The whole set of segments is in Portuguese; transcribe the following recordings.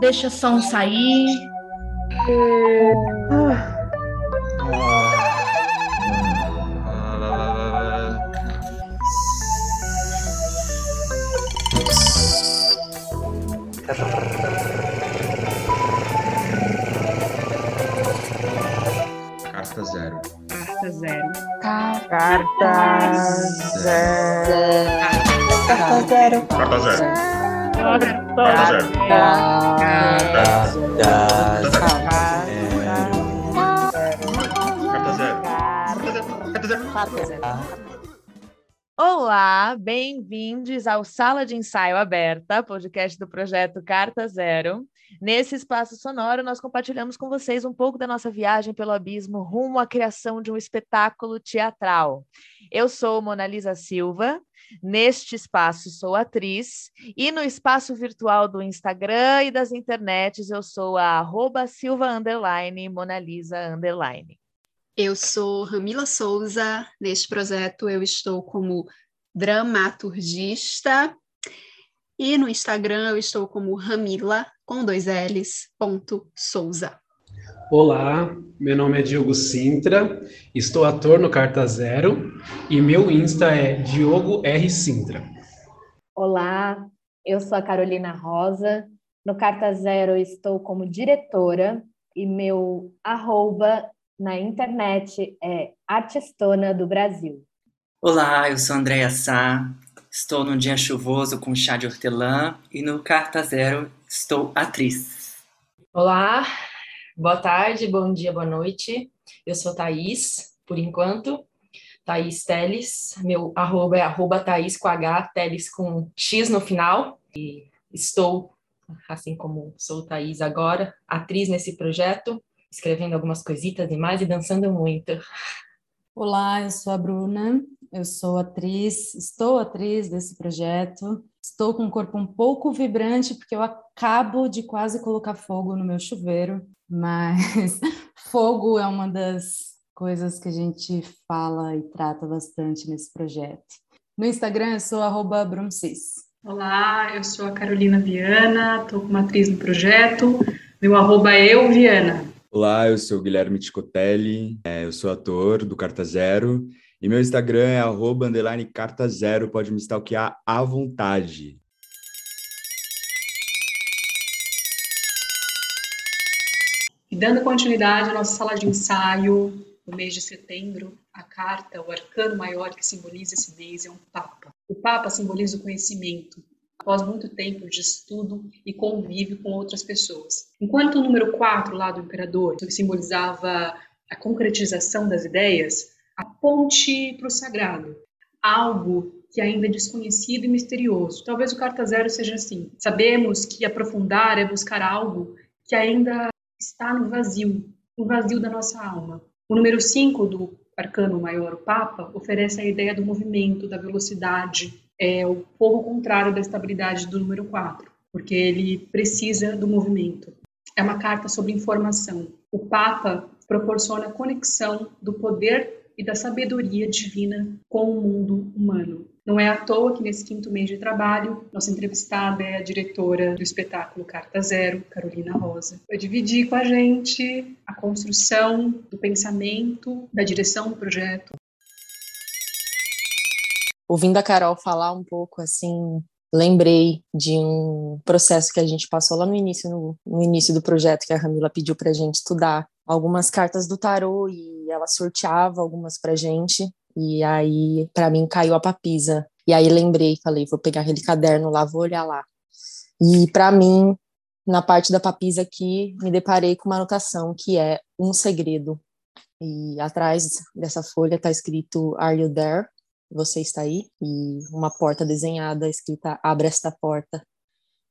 Deixa som sair. Carta zero. Carta zero. Carta zero. Carta zero. Carta zero. Carta Carta zero. Carta zero. Carta zero. Carta zero. Olá, bem-vindos ao Sala de Ensaio Aberta, podcast do projeto Carta Zero. Nesse espaço sonoro, nós compartilhamos com vocês um pouco da nossa viagem pelo abismo rumo à criação de um espetáculo teatral. Eu sou Monalisa Silva, neste espaço sou atriz, e no espaço virtual do Instagram e das internets eu sou a arroba silva underline, Monalisa underline. Eu sou Ramila Souza. Neste projeto eu estou como dramaturgista e no Instagram eu estou como Ramila com dois L's ponto Souza. Olá, meu nome é Diogo Sintra, estou ator no Carta Zero e meu Insta é Diogo R. Sintra. Olá, eu sou a Carolina Rosa. No Carta Zero eu estou como diretora e meu arroba na internet é Artistona do Brasil. Olá, eu sou Andréia Sá, estou num dia chuvoso com chá de hortelã e no Carta Zero estou atriz. Olá, boa tarde, bom dia, boa noite. Eu sou Thaís, por enquanto, Thaís Teles. Meu arroba é arroba Thaís com H, Teles com X no final. E estou, assim como sou Thaís agora, atriz nesse projeto escrevendo algumas coisitas demais e dançando muito. Olá, eu sou a Bruna, eu sou atriz, estou atriz desse projeto. Estou com o corpo um pouco vibrante porque eu acabo de quase colocar fogo no meu chuveiro, mas fogo é uma das coisas que a gente fala e trata bastante nesse projeto. No Instagram eu sou Bruncis. Olá, eu sou a Carolina Viana, estou como atriz no projeto. Meu arroba é eu, Viana. Olá, eu sou Guilherme Ticotelli, é, eu sou ator do Carta Zero e meu Instagram é arroba underline carta zero, pode me stalkear à vontade. E dando continuidade à nossa sala de ensaio, no mês de setembro, a carta, o arcano maior que simboliza esse mês é um Papa. O Papa simboliza o conhecimento, após muito tempo de estudo e convívio com outras pessoas. Enquanto o número 4 lá do imperador simbolizava a concretização das ideias, a ponte para o sagrado, algo que ainda é desconhecido e misterioso. Talvez o carta zero seja assim. Sabemos que aprofundar é buscar algo que ainda está no vazio, no vazio da nossa alma. O número 5 do arcano maior, o Papa, oferece a ideia do movimento, da velocidade, é o pouco contrário da estabilidade do número 4, porque ele precisa do movimento. É uma carta sobre informação. O Papa proporciona a conexão do poder e da sabedoria divina com o mundo humano. Não é à toa que nesse quinto mês de trabalho, nossa entrevistada é a diretora do espetáculo Carta Zero, Carolina Rosa. Vai dividir com a gente a construção do pensamento, da direção do projeto, ouvindo a Carol falar um pouco assim, lembrei de um processo que a gente passou lá no início, no, no início do projeto que a Ramila pediu para a gente estudar algumas cartas do tarô e ela sorteava algumas para gente e aí para mim caiu a papisa e aí lembrei, falei, vou pegar aquele caderno lá, vou olhar lá. E para mim, na parte da papisa aqui, me deparei com uma anotação que é um segredo. E atrás dessa folha está escrito Are you there? Você está aí? E uma porta desenhada escrita Abre esta porta.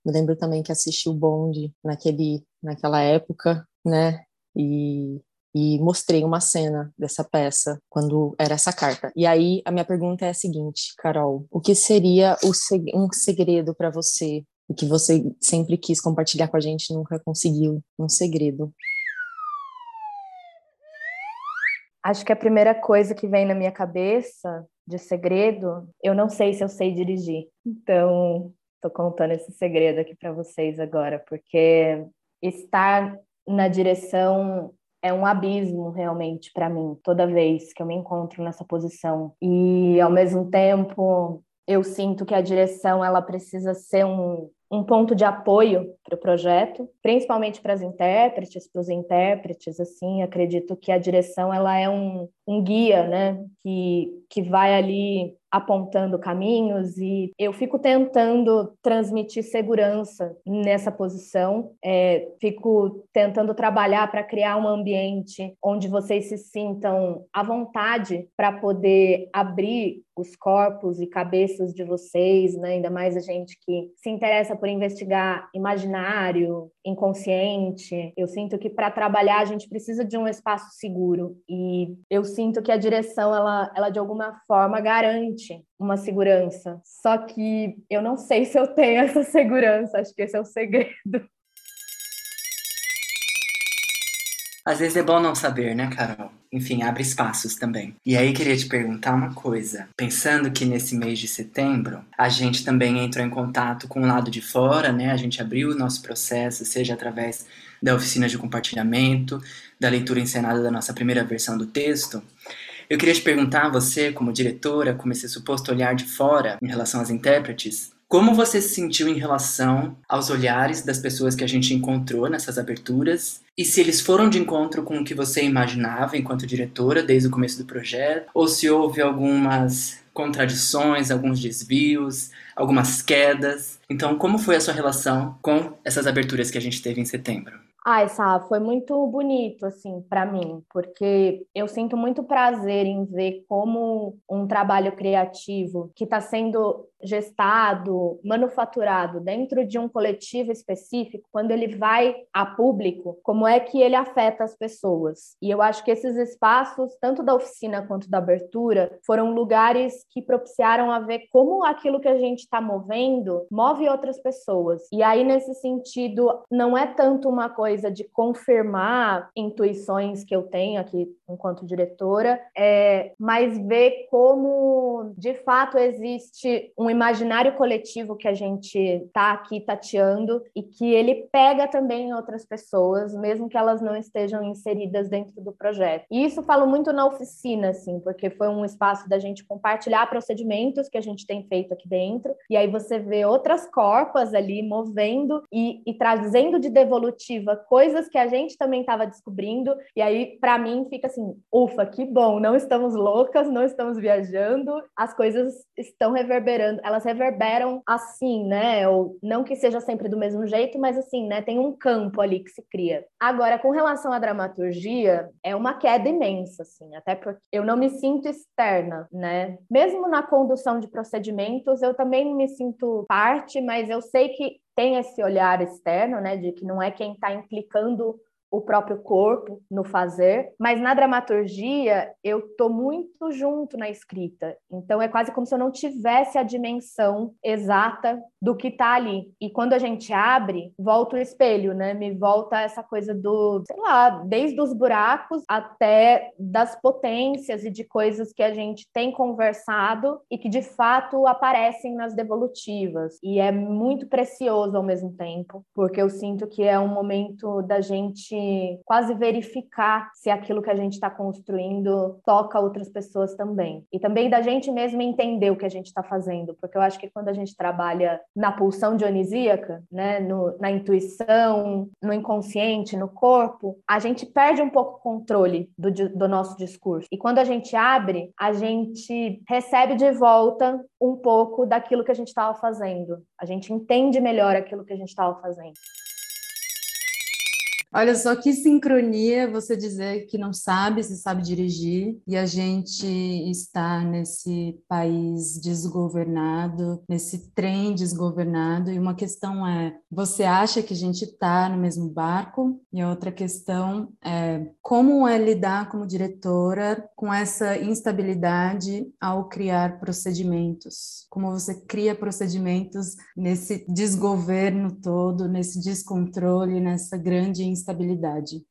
Me lembro também que assisti o Bond naquele, naquela época, né? E, e mostrei uma cena dessa peça quando era essa carta. E aí a minha pergunta é a seguinte, Carol: o que seria o, um segredo para você e que você sempre quis compartilhar com a gente nunca conseguiu? Um segredo. Acho que a primeira coisa que vem na minha cabeça de segredo, eu não sei se eu sei dirigir. Então, Tô contando esse segredo aqui para vocês agora, porque estar na direção é um abismo realmente para mim, toda vez que eu me encontro nessa posição. E ao mesmo tempo, eu sinto que a direção ela precisa ser um, um ponto de apoio para o projeto, principalmente para as intérpretes, para os intérpretes, assim, acredito que a direção ela é um, um guia, né, que, que vai ali apontando caminhos e eu fico tentando transmitir segurança nessa posição, é, fico tentando trabalhar para criar um ambiente onde vocês se sintam à vontade para poder abrir os corpos e cabeças de vocês, né? ainda mais a gente que se interessa por investigar imaginário, inconsciente. Eu sinto que para trabalhar a gente precisa de um espaço seguro e eu sinto que a direção ela, ela de alguma forma garante uma segurança. Só que eu não sei se eu tenho essa segurança. Acho que esse é o segredo. Às vezes é bom não saber, né, Carol? Enfim, abre espaços também. E aí queria te perguntar uma coisa. Pensando que nesse mês de setembro, a gente também entrou em contato com o lado de fora, né? A gente abriu o nosso processo, seja através da oficina de compartilhamento, da leitura encenada da nossa primeira versão do texto. Eu queria te perguntar, você, como diretora, como esse suposto olhar de fora em relação às intérpretes, como você se sentiu em relação aos olhares das pessoas que a gente encontrou nessas aberturas? E se eles foram de encontro com o que você imaginava enquanto diretora desde o começo do projeto? Ou se houve algumas contradições, alguns desvios, algumas quedas? Então, como foi a sua relação com essas aberturas que a gente teve em setembro? Ah, essa foi muito bonito assim para mim, porque eu sinto muito prazer em ver como um trabalho criativo que está sendo gestado, manufaturado dentro de um coletivo específico, quando ele vai a público, como é que ele afeta as pessoas. E eu acho que esses espaços, tanto da oficina quanto da abertura, foram lugares que propiciaram a ver como aquilo que a gente está movendo move outras pessoas. E aí, nesse sentido, não é tanto uma coisa de confirmar intuições que eu tenho aqui enquanto diretora, é, mas ver como de fato existe um imaginário coletivo que a gente está aqui tateando e que ele pega também outras pessoas, mesmo que elas não estejam inseridas dentro do projeto. E isso falo muito na oficina, assim, porque foi um espaço da gente compartilhar procedimentos que a gente tem feito aqui dentro, e aí você vê outras corpas ali movendo e, e trazendo de devolutiva coisas que a gente também estava descobrindo, e aí para mim fica assim, ufa, que bom, não estamos loucas, não estamos viajando, as coisas estão reverberando, elas reverberam assim, né? Ou não que seja sempre do mesmo jeito, mas assim, né? Tem um campo ali que se cria. Agora, com relação à dramaturgia, é uma queda imensa, assim, até porque eu não me sinto externa, né? Mesmo na condução de procedimentos, eu também me sinto parte, mas eu sei que tem esse olhar externo, né, de que não é quem está implicando o próprio corpo no fazer, mas na dramaturgia eu tô muito junto na escrita. Então é quase como se eu não tivesse a dimensão exata do que tá ali. E quando a gente abre, volta o espelho, né? Me volta essa coisa do, sei lá, desde os buracos até das potências e de coisas que a gente tem conversado e que de fato aparecem nas devolutivas. E é muito precioso ao mesmo tempo, porque eu sinto que é um momento da gente quase verificar se aquilo que a gente está construindo toca outras pessoas também. E também da gente mesmo entender o que a gente está fazendo, porque eu acho que quando a gente trabalha na pulsão dionisíaca, né, no, na intuição, no inconsciente, no corpo, a gente perde um pouco o controle do, do nosso discurso. E quando a gente abre, a gente recebe de volta um pouco daquilo que a gente estava fazendo. A gente entende melhor aquilo que a gente estava fazendo. Olha só que sincronia você dizer que não sabe se sabe dirigir e a gente está nesse país desgovernado, nesse trem desgovernado. E uma questão é: você acha que a gente está no mesmo barco? E a outra questão é: como é lidar como diretora com essa instabilidade ao criar procedimentos? Como você cria procedimentos nesse desgoverno todo, nesse descontrole, nessa grande instabilidade instabilidade.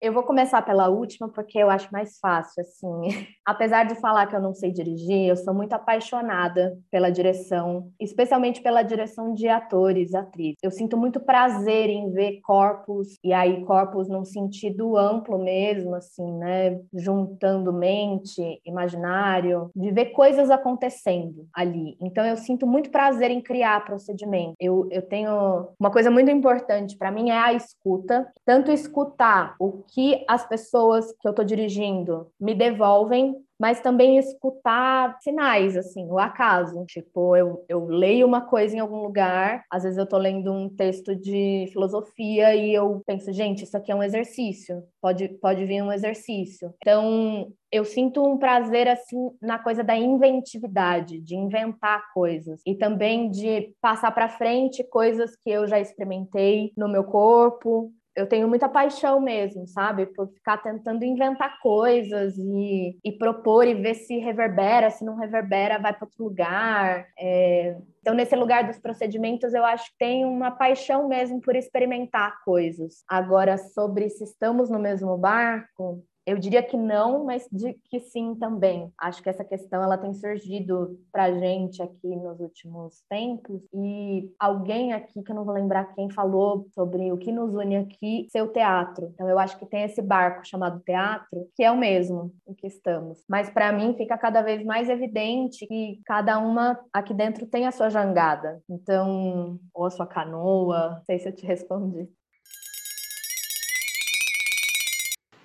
Eu vou começar pela última porque eu acho mais fácil, assim. Apesar de falar que eu não sei dirigir, eu sou muito apaixonada pela direção, especialmente pela direção de atores, atrizes. Eu sinto muito prazer em ver corpos e aí corpos num sentido amplo mesmo, assim, né, juntando mente, imaginário, de ver coisas acontecendo ali. Então eu sinto muito prazer em criar procedimento. Eu, eu tenho uma coisa muito importante para mim é a escuta, tanto escutar o que as pessoas que eu estou dirigindo me devolvem, mas também escutar sinais, assim, o acaso. Tipo, eu, eu leio uma coisa em algum lugar, às vezes eu estou lendo um texto de filosofia e eu penso, gente, isso aqui é um exercício, pode, pode vir um exercício. Então, eu sinto um prazer, assim, na coisa da inventividade, de inventar coisas e também de passar para frente coisas que eu já experimentei no meu corpo, eu tenho muita paixão mesmo, sabe? Por ficar tentando inventar coisas e, e propor e ver se reverbera, se não reverbera, vai para outro lugar. É... Então, nesse lugar dos procedimentos, eu acho que tem uma paixão mesmo por experimentar coisas. Agora, sobre se estamos no mesmo barco, eu diria que não, mas de que sim também. Acho que essa questão ela tem surgido para gente aqui nos últimos tempos e alguém aqui que eu não vou lembrar quem falou sobre o que nos une aqui ser o teatro. Então eu acho que tem esse barco chamado teatro que é o mesmo em que estamos. Mas para mim fica cada vez mais evidente que cada uma aqui dentro tem a sua jangada. Então ou a sua canoa. Não sei se eu te respondi.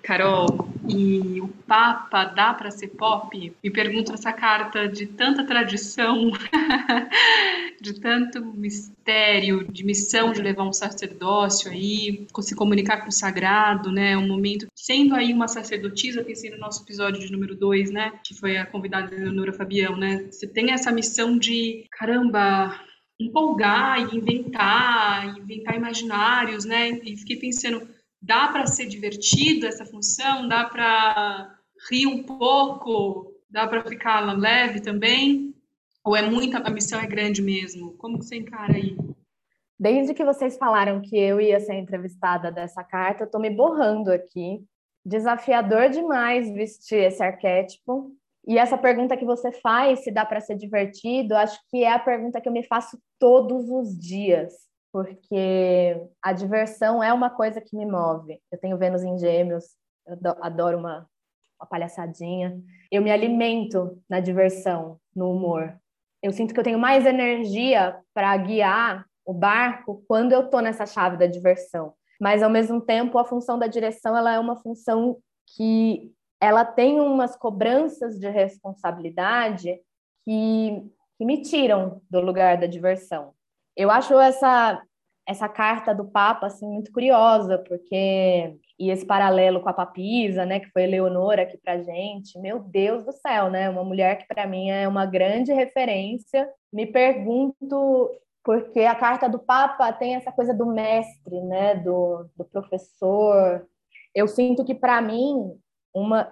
Carol, e o Papa dá para ser pop? Me pergunto essa carta de tanta tradição, de tanto mistério, de missão de levar um sacerdócio aí, se comunicar com o sagrado, né? Um momento sendo aí uma sacerdotisa, pensei no nosso episódio de número 2, né? Que foi a convidada Leonora Fabião, né? Você tem essa missão de, caramba, empolgar e inventar, inventar imaginários, né? E fiquei pensando dá para ser divertido essa função, dá para rir um pouco, dá para ficar leve também, ou é muita, a missão é grande mesmo? Como você encara aí? Desde que vocês falaram que eu ia ser entrevistada dessa carta, eu estou me borrando aqui. Desafiador demais vestir esse arquétipo. E essa pergunta que você faz, se dá para ser divertido, acho que é a pergunta que eu me faço todos os dias porque a diversão é uma coisa que me move. Eu tenho Vênus em Gêmeos, eu adoro uma, uma palhaçadinha. Eu me alimento na diversão, no humor. Eu sinto que eu tenho mais energia para guiar o barco quando eu estou nessa chave da diversão. Mas ao mesmo tempo, a função da direção ela é uma função que ela tem umas cobranças de responsabilidade que, que me tiram do lugar da diversão. Eu acho essa essa carta do Papa assim muito curiosa, porque e esse paralelo com a papisa, né, que foi Leonora aqui pra gente. Meu Deus do céu, né? Uma mulher que para mim é uma grande referência. Me pergunto porque a carta do Papa tem essa coisa do mestre, né, do, do professor. Eu sinto que para mim uma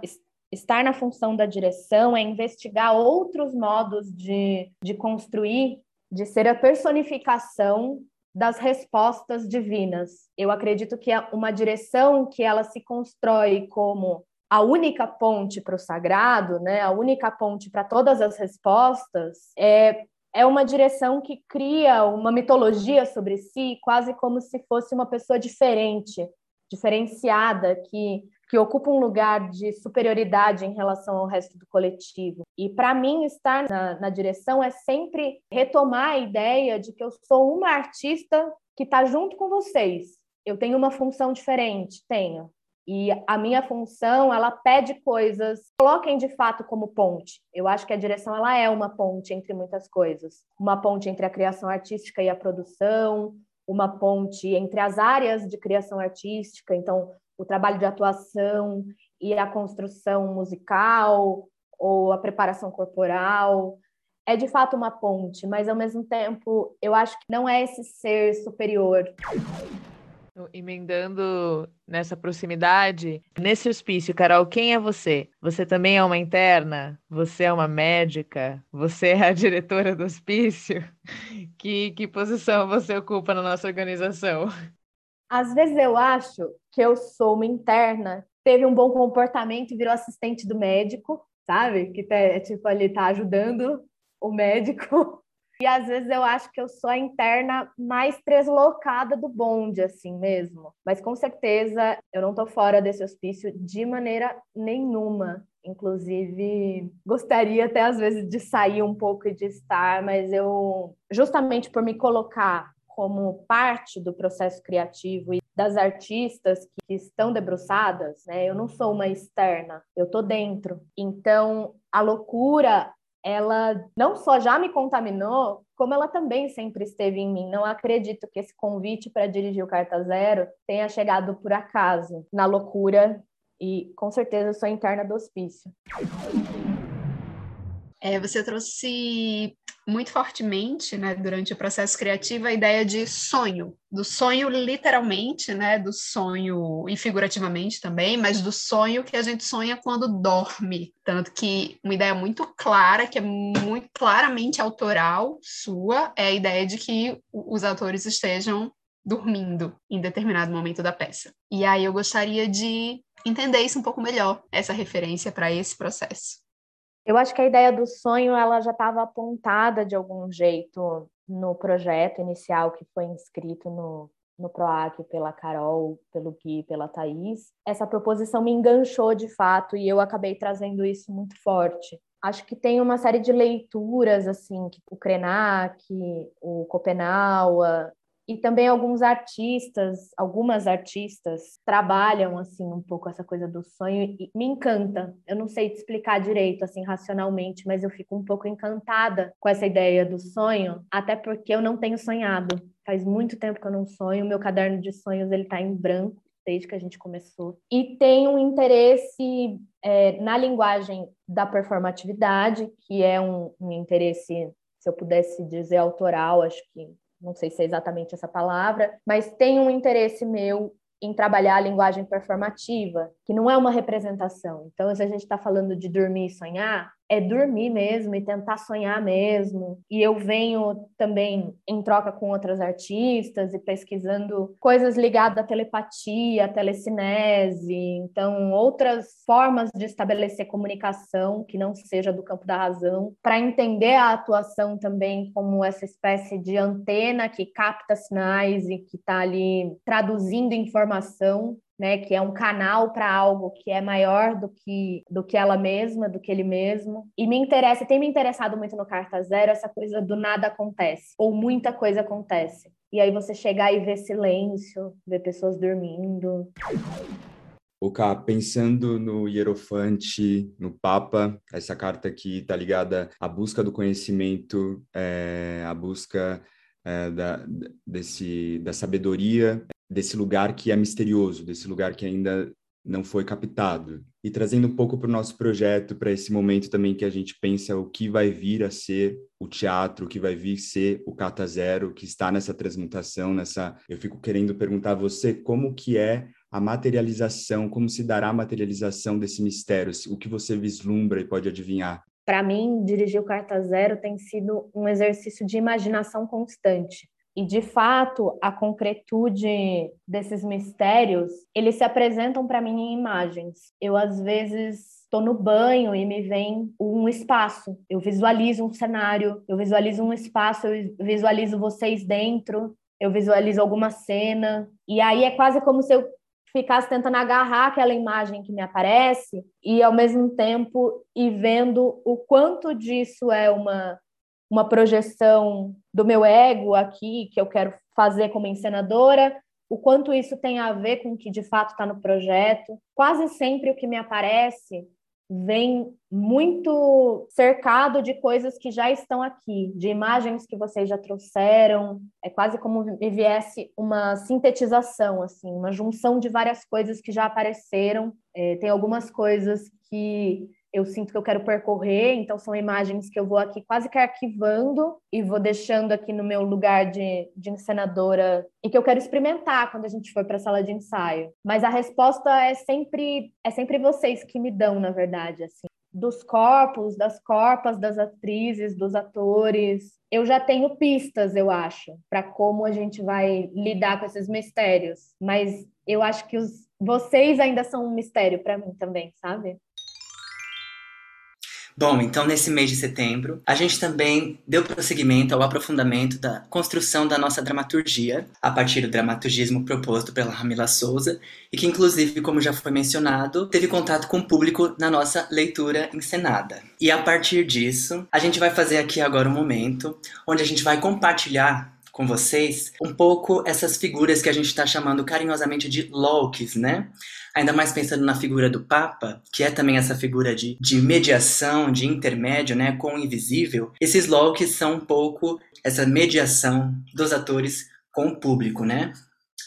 estar na função da direção é investigar outros modos de, de construir de ser a personificação das respostas divinas. Eu acredito que é uma direção que ela se constrói como a única ponte para o sagrado, né? A única ponte para todas as respostas é é uma direção que cria uma mitologia sobre si, quase como se fosse uma pessoa diferente, diferenciada, que que ocupa um lugar de superioridade em relação ao resto do coletivo. E para mim, estar na, na, direção é sempre retomar a ideia de que eu sou uma artista que está junto com vocês. Eu tenho uma função diferente, tenho. E a minha função, ela pede coisas, coloquem de fato como ponte. Eu acho que a direção ela é uma ponte entre muitas coisas. Uma ponte entre a criação artística e a produção, uma ponte entre as áreas de criação artística. Então, o trabalho de atuação e a construção musical ou a preparação corporal. É de fato uma ponte, mas ao mesmo tempo eu acho que não é esse ser superior. Emendando nessa proximidade, nesse hospício, Carol, quem é você? Você também é uma interna? Você é uma médica? Você é a diretora do hospício? Que, que posição você ocupa na nossa organização? Às vezes eu acho que eu sou uma interna, teve um bom comportamento e virou assistente do médico, sabe? Que tá, é tipo ali tá ajudando o médico. E às vezes eu acho que eu sou a interna mais deslocada do bonde, assim mesmo. Mas com certeza eu não tô fora desse hospício de maneira nenhuma. Inclusive, gostaria até às vezes de sair um pouco e de estar, mas eu, justamente por me colocar como parte do processo criativo e das artistas que estão debruçadas, né? Eu não sou uma externa, eu tô dentro. Então, a loucura, ela não só já me contaminou, como ela também sempre esteve em mim. Não acredito que esse convite para dirigir o Carta Zero tenha chegado por acaso, na loucura, e com certeza eu sou interna do hospício. É, você trouxe muito fortemente, né, durante o processo criativo, a ideia de sonho, do sonho literalmente, né, do sonho e figurativamente também, mas do sonho que a gente sonha quando dorme. Tanto que uma ideia muito clara, que é muito claramente autoral sua, é a ideia de que os atores estejam dormindo em determinado momento da peça. E aí eu gostaria de entender isso um pouco melhor, essa referência para esse processo. Eu acho que a ideia do sonho ela já estava apontada de algum jeito no projeto inicial que foi inscrito no, no PROAC pela Carol, pelo Gui, pela Thaís. Essa proposição me enganchou de fato e eu acabei trazendo isso muito forte. Acho que tem uma série de leituras, assim, que o Krenak, o Copenaua, e também alguns artistas, algumas artistas trabalham assim um pouco essa coisa do sonho e me encanta. Eu não sei te explicar direito assim racionalmente, mas eu fico um pouco encantada com essa ideia do sonho, até porque eu não tenho sonhado. Faz muito tempo que eu não sonho, meu caderno de sonhos ele tá em branco desde que a gente começou. E tem um interesse é, na linguagem da performatividade, que é um, um interesse se eu pudesse dizer autoral, acho que não sei se é exatamente essa palavra, mas tem um interesse meu em trabalhar a linguagem performativa, que não é uma representação. Então, se a gente está falando de dormir e sonhar, é dormir mesmo e tentar sonhar mesmo. E eu venho também em troca com outras artistas e pesquisando coisas ligadas à telepatia, à telecinese, então outras formas de estabelecer comunicação que não seja do campo da razão, para entender a atuação também como essa espécie de antena que capta sinais e que está ali traduzindo informação né, que é um canal para algo que é maior do que do que ela mesma, do que ele mesmo. E me interessa, tem me interessado muito no Carta Zero essa coisa do nada acontece ou muita coisa acontece. E aí você chegar e ver silêncio, ver pessoas dormindo. O Cá, pensando no Hierofante, no Papa, essa carta aqui está ligada à busca do conhecimento, é, à busca é, da, desse, da sabedoria, desse lugar que é misterioso, desse lugar que ainda não foi captado. E trazendo um pouco para o nosso projeto, para esse momento também que a gente pensa o que vai vir a ser o teatro, o que vai vir a ser o Cata Zero, que está nessa transmutação, nessa... Eu fico querendo perguntar a você como que é a materialização, como se dará a materialização desse mistério, o que você vislumbra e pode adivinhar? Para mim, dirigir o Carta Zero tem sido um exercício de imaginação constante. E, de fato, a concretude desses mistérios, eles se apresentam para mim em imagens. Eu, às vezes, estou no banho e me vem um espaço. Eu visualizo um cenário, eu visualizo um espaço, eu visualizo vocês dentro, eu visualizo alguma cena. E aí é quase como se eu ficasse tentando agarrar aquela imagem que me aparece e, ao mesmo tempo, ir vendo o quanto disso é uma uma projeção do meu ego aqui, que eu quero fazer como encenadora, o quanto isso tem a ver com o que de fato está no projeto. Quase sempre o que me aparece vem muito cercado de coisas que já estão aqui, de imagens que vocês já trouxeram. É quase como me viesse uma sintetização, assim, uma junção de várias coisas que já apareceram. É, tem algumas coisas que eu sinto que eu quero percorrer, então são imagens que eu vou aqui quase que arquivando e vou deixando aqui no meu lugar de, de encenadora e que eu quero experimentar quando a gente for para a sala de ensaio. Mas a resposta é sempre é sempre vocês que me dão, na verdade, assim. dos corpos, das corpas das atrizes, dos atores. Eu já tenho pistas, eu acho, para como a gente vai lidar com esses mistérios. Mas eu acho que os, vocês ainda são um mistério para mim também, sabe? Bom, então nesse mês de setembro, a gente também deu prosseguimento ao aprofundamento da construção da nossa dramaturgia, a partir do dramaturgismo proposto pela Ramila Souza, e que, inclusive, como já foi mencionado, teve contato com o público na nossa leitura encenada. E a partir disso, a gente vai fazer aqui agora um momento onde a gente vai compartilhar com vocês um pouco essas figuras que a gente está chamando carinhosamente de Lokis, né? ainda mais pensando na figura do Papa, que é também essa figura de, de mediação, de intermédio né, com o invisível, esses Locks são um pouco essa mediação dos atores com o público, né?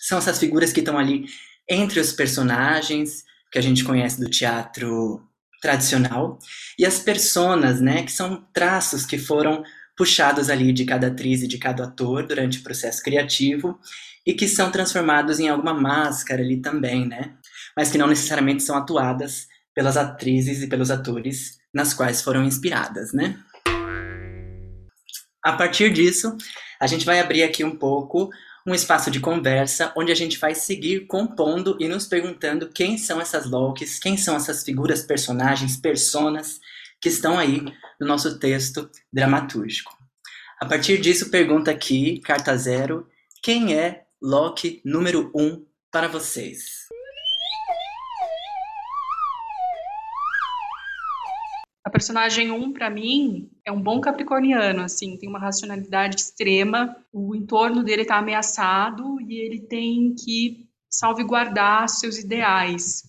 São essas figuras que estão ali entre os personagens que a gente conhece do teatro tradicional e as personas, né, que são traços que foram puxados ali de cada atriz e de cada ator durante o processo criativo e que são transformados em alguma máscara ali também, né? mas que não necessariamente são atuadas pelas atrizes e pelos atores nas quais foram inspiradas, né? A partir disso, a gente vai abrir aqui um pouco um espaço de conversa onde a gente vai seguir compondo e nos perguntando quem são essas Lokis, quem são essas figuras, personagens, personas que estão aí no nosso texto dramatúrgico. A partir disso, pergunta aqui, carta zero, quem é Loki número um para vocês? A personagem 1, um, para mim, é um bom capricorniano, assim, tem uma racionalidade extrema, o entorno dele está ameaçado e ele tem que salvaguardar seus ideais.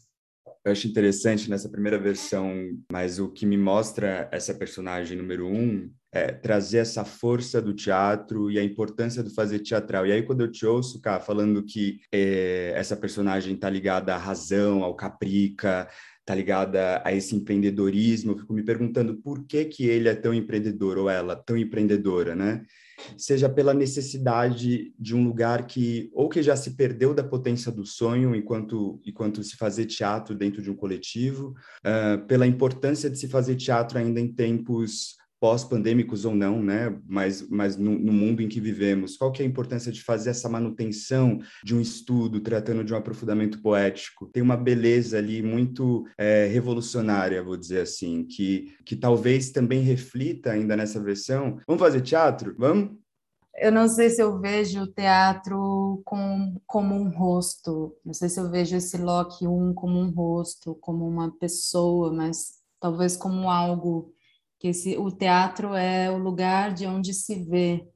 Eu acho interessante nessa primeira versão, mas o que me mostra essa personagem número um é trazer essa força do teatro e a importância do fazer teatral. E aí, quando eu te ouço, cá, falando que é, essa personagem está ligada à razão, ao caprica, tá ligada a esse empreendedorismo, eu fico me perguntando por que que ele é tão empreendedor ou ela tão empreendedora, né? Seja pela necessidade de um lugar que ou que já se perdeu da potência do sonho enquanto enquanto se fazer teatro dentro de um coletivo, uh, pela importância de se fazer teatro ainda em tempos pós-pandêmicos ou não, né? Mas, mas no, no, mundo em que vivemos, qual que é a importância de fazer essa manutenção de um estudo tratando de um aprofundamento poético? Tem uma beleza ali muito é, revolucionária, vou dizer assim, que, que talvez também reflita ainda nessa versão. Vamos fazer teatro? Vamos? Eu não sei se eu vejo o teatro com, como um rosto, não sei se eu vejo esse Loki um como um rosto, como uma pessoa, mas talvez como algo que esse, o teatro é o lugar de onde se vê.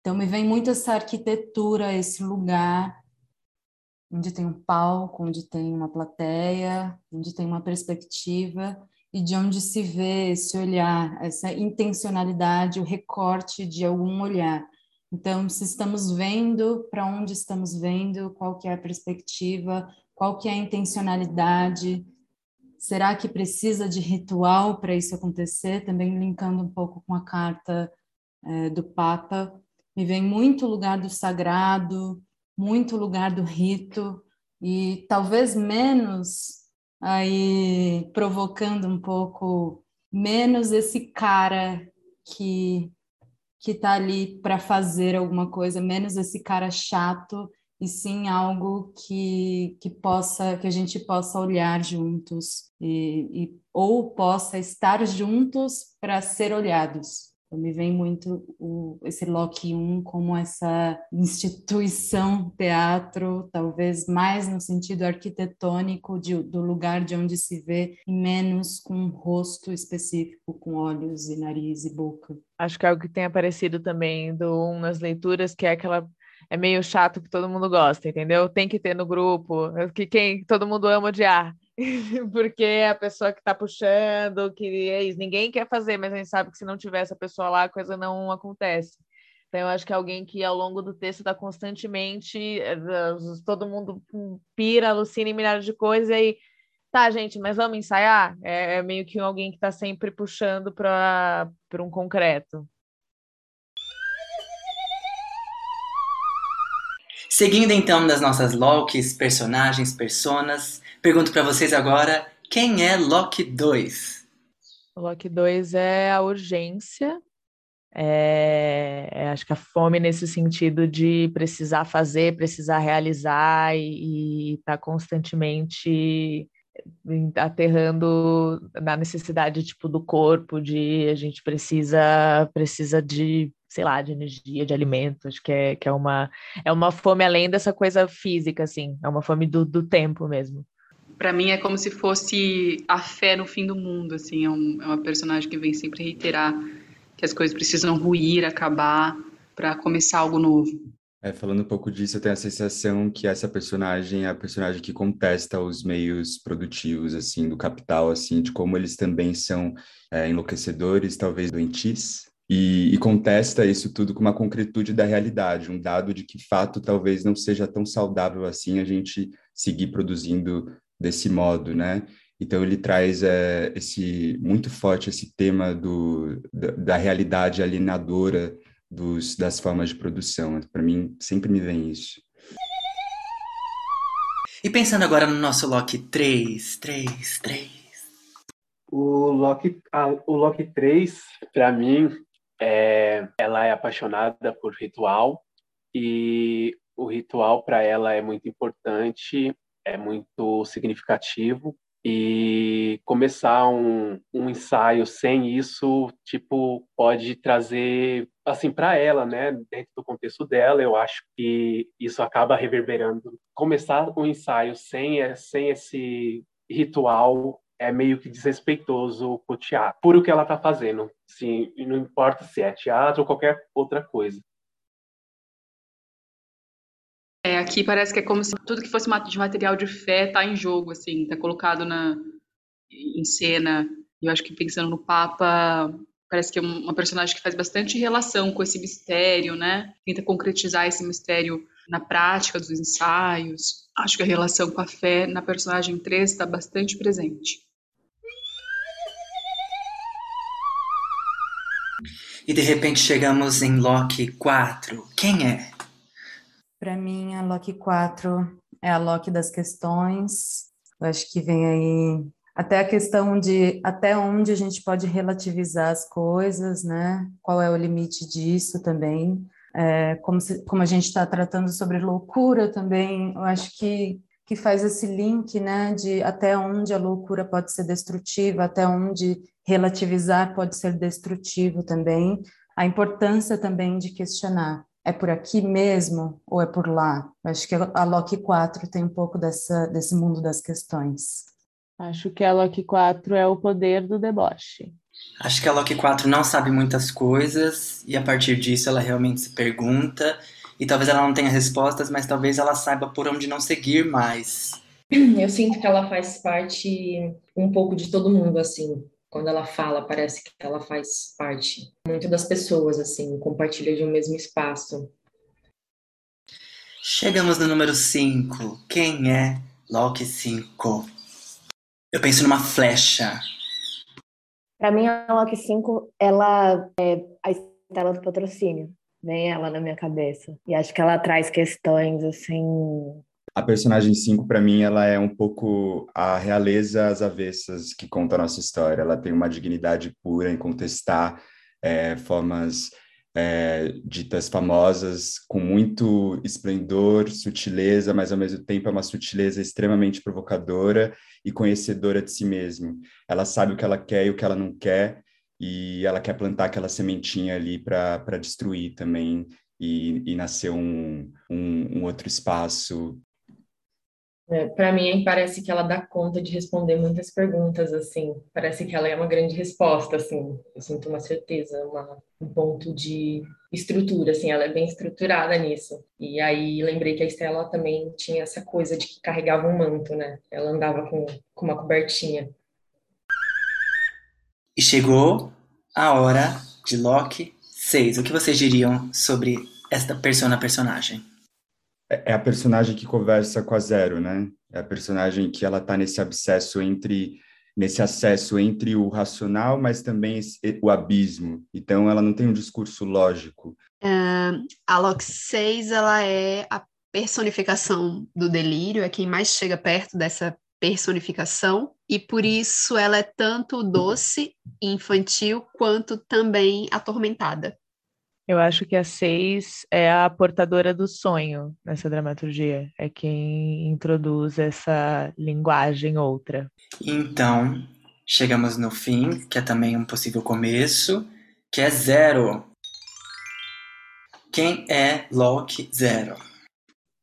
Então me vem muito essa arquitetura, esse lugar onde tem um palco, onde tem uma plateia, onde tem uma perspectiva e de onde se vê esse olhar, essa intencionalidade, o recorte de algum olhar. Então, se estamos vendo, para onde estamos vendo, qual que é a perspectiva, qual que é a intencionalidade, Será que precisa de ritual para isso acontecer? Também linkando um pouco com a carta é, do Papa, me vem muito lugar do sagrado, muito lugar do rito e talvez menos aí provocando um pouco menos esse cara que que está ali para fazer alguma coisa, menos esse cara chato e sim algo que, que possa que a gente possa olhar juntos e, e ou possa estar juntos para ser olhados. Então, me vem muito o, esse Loki 1 como essa instituição teatro, talvez mais no sentido arquitetônico de, do lugar de onde se vê, e menos com um rosto específico, com olhos e nariz e boca. Acho que é algo que tem aparecido também do 1 nas leituras, que é aquela é meio chato que todo mundo gosta, entendeu? Tem que ter no grupo, que quem todo mundo ama odiar. Porque é a pessoa que está puxando, que é isso. Ninguém quer fazer, mas a gente sabe que se não tiver essa pessoa lá, a coisa não acontece. Então, eu acho que alguém que ao longo do texto está constantemente, eh, todo mundo pira, alucina em milhares de coisas, e aí, tá, gente, mas vamos ensaiar? É, é meio que alguém que está sempre puxando para um concreto. Seguindo então nas nossas Lokis, personagens, personas, pergunto para vocês agora, quem é Loki 2? O Loki 2 é a urgência. É, é, acho que a fome nesse sentido de precisar fazer, precisar realizar e estar tá constantemente aterrando na necessidade tipo do corpo, de a gente precisa precisa de sei lá, de energia, de alimento, acho que é, que é uma é uma fome além dessa coisa física, assim, é uma fome do, do tempo mesmo. Para mim é como se fosse a fé no fim do mundo, assim, é, um, é uma personagem que vem sempre reiterar que as coisas precisam ruir, acabar para começar algo novo. É, falando um pouco disso, eu tenho a sensação que essa personagem é a personagem que contesta os meios produtivos, assim, do capital, assim, de como eles também são é, enlouquecedores, talvez doentis, e, e, contesta isso tudo com uma concretude da realidade, um dado de que fato talvez não seja tão saudável assim a gente seguir produzindo desse modo, né? Então ele traz é, esse muito forte esse tema do, da, da realidade alienadora dos, das formas de produção. Para mim, sempre me vem isso. E pensando agora no nosso Loki 3, 3, 3. O Loki, a, o Loki 3, para mim, é, ela é apaixonada por ritual e o ritual para ela é muito importante, é muito significativo e começar um, um ensaio sem isso, tipo, pode trazer, assim, para ela, né, dentro do contexto dela, eu acho que isso acaba reverberando. Começar um ensaio sem, sem esse ritual é meio que desrespeitoso com o teatro, por o que ela está fazendo. Sim, não importa se é teatro ou qualquer outra coisa. É, aqui parece que é como se tudo que fosse de material de fé está em jogo, assim, está colocado na, em cena. Eu acho que pensando no Papa, parece que é uma personagem que faz bastante relação com esse mistério, né? Tenta concretizar esse mistério na prática dos ensaios. Acho que a relação com a fé na personagem 3 está bastante presente. E de repente chegamos em Loki 4. Quem é? Para mim, a Loki 4 é a Loki das questões. Eu acho que vem aí até a questão de até onde a gente pode relativizar as coisas, né? Qual é o limite disso também? É, como, se, como a gente está tratando sobre loucura também, eu acho que que faz esse link, né, de até onde a loucura pode ser destrutiva, até onde relativizar pode ser destrutivo também, a importância também de questionar é por aqui mesmo ou é por lá? Acho que a Loki 4 tem um pouco dessa, desse mundo das questões. Acho que a Loki 4 é o poder do deboche. Acho que a Loki 4 não sabe muitas coisas e a partir disso ela realmente se pergunta e talvez ela não tenha respostas, mas talvez ela saiba por onde não seguir mais. Eu sinto que ela faz parte um pouco de todo mundo, assim quando ela fala, parece que ela faz parte muito das pessoas, assim, compartilha de um mesmo espaço. Chegamos no número 5. Quem é Loki 5? Eu penso numa flecha. Para mim, a Loki 5, ela é a estela do patrocínio. Vem ela na minha cabeça. E acho que ela traz questões, assim, a personagem 5, para mim, ela é um pouco a realeza às avessas que conta a nossa história. Ela tem uma dignidade pura em contestar é, formas é, ditas famosas com muito esplendor, sutileza, mas ao mesmo tempo é uma sutileza extremamente provocadora e conhecedora de si mesma. Ela sabe o que ela quer e o que ela não quer, e ela quer plantar aquela sementinha ali para destruir também e, e nascer um, um, um outro espaço é, para mim, parece que ela dá conta de responder muitas perguntas, assim. Parece que ela é uma grande resposta, assim. Eu sinto uma certeza, uma, um ponto de estrutura, assim. Ela é bem estruturada nisso. E aí, lembrei que a Estela também tinha essa coisa de que carregava um manto, né? Ela andava com, com uma cobertinha. E chegou a hora de Loki 6. O que vocês diriam sobre esta persona personagem? É, é a personagem que conversa com a Zero, né? É a personagem que ela tá nesse abscesso entre nesse acesso entre o racional, mas também o abismo. Então, ela não tem um discurso lógico. A Lox 6, ela é a personificação do delírio, é quem mais chega perto dessa personificação e por isso ela é tanto doce e infantil quanto também atormentada. Eu acho que a seis é a portadora do sonho nessa dramaturgia. É quem introduz essa linguagem outra. Então, chegamos no fim, que é também um possível começo, que é zero. Quem é Loki Zero?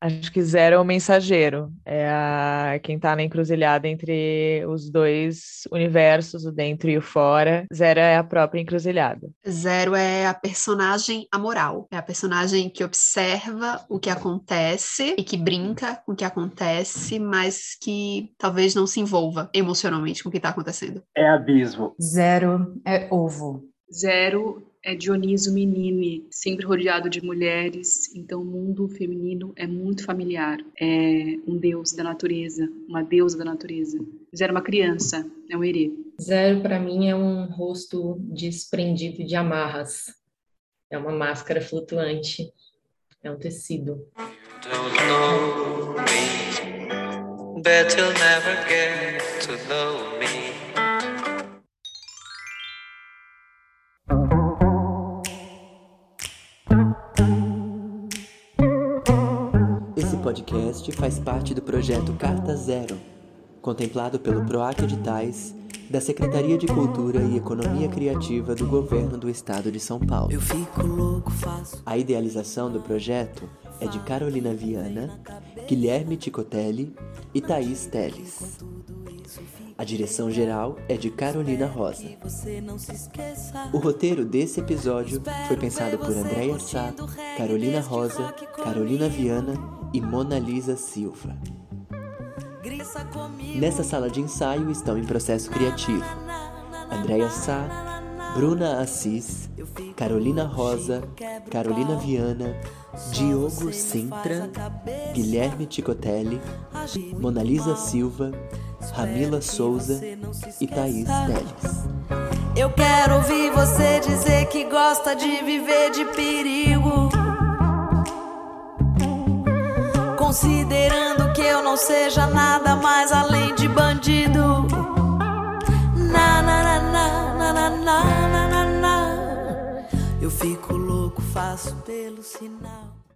Acho que Zero é o mensageiro, é a, quem tá na encruzilhada entre os dois universos, o dentro e o fora. Zero é a própria encruzilhada. Zero é a personagem amoral, é a personagem que observa o que acontece e que brinca com o que acontece, mas que talvez não se envolva emocionalmente com o que tá acontecendo. É abismo. Zero é ovo. Zero é Dioniso Menine, sempre rodeado de mulheres, então o mundo feminino é muito familiar. É um deus da natureza, uma deusa da natureza. Zero é uma criança, é um herê. Zero para mim é um rosto desprendido de amarras. É uma máscara flutuante. É um tecido. Don't know me, bet you'll never get to know me. Podcast faz parte do projeto Carta Zero, contemplado pelo PROAC Editais da Secretaria de Cultura e Economia Criativa do Governo do Estado de São Paulo. Eu fico louco. A idealização do projeto é de Carolina Viana, Guilherme Ticotelli e Thaís Teles. A direção geral é de Carolina Rosa. O roteiro desse episódio foi pensado por Andréia Sá, Carolina Rosa, Carolina Viana e Mona Lisa Silva. Nessa sala de ensaio estão em processo criativo Andréia Sá, Bruna Assis, Carolina Rosa, Carolina Viana, Diogo Sintra, Guilherme Ticotelli, Mona Lisa Silva, Ramila Souza e Thaís Teles. Eu quero ouvir você dizer que gosta de viver de perigo. Considerando que eu não seja nada mais além de bandido. Na na na na. Eu fico louco, faço pelo sinal.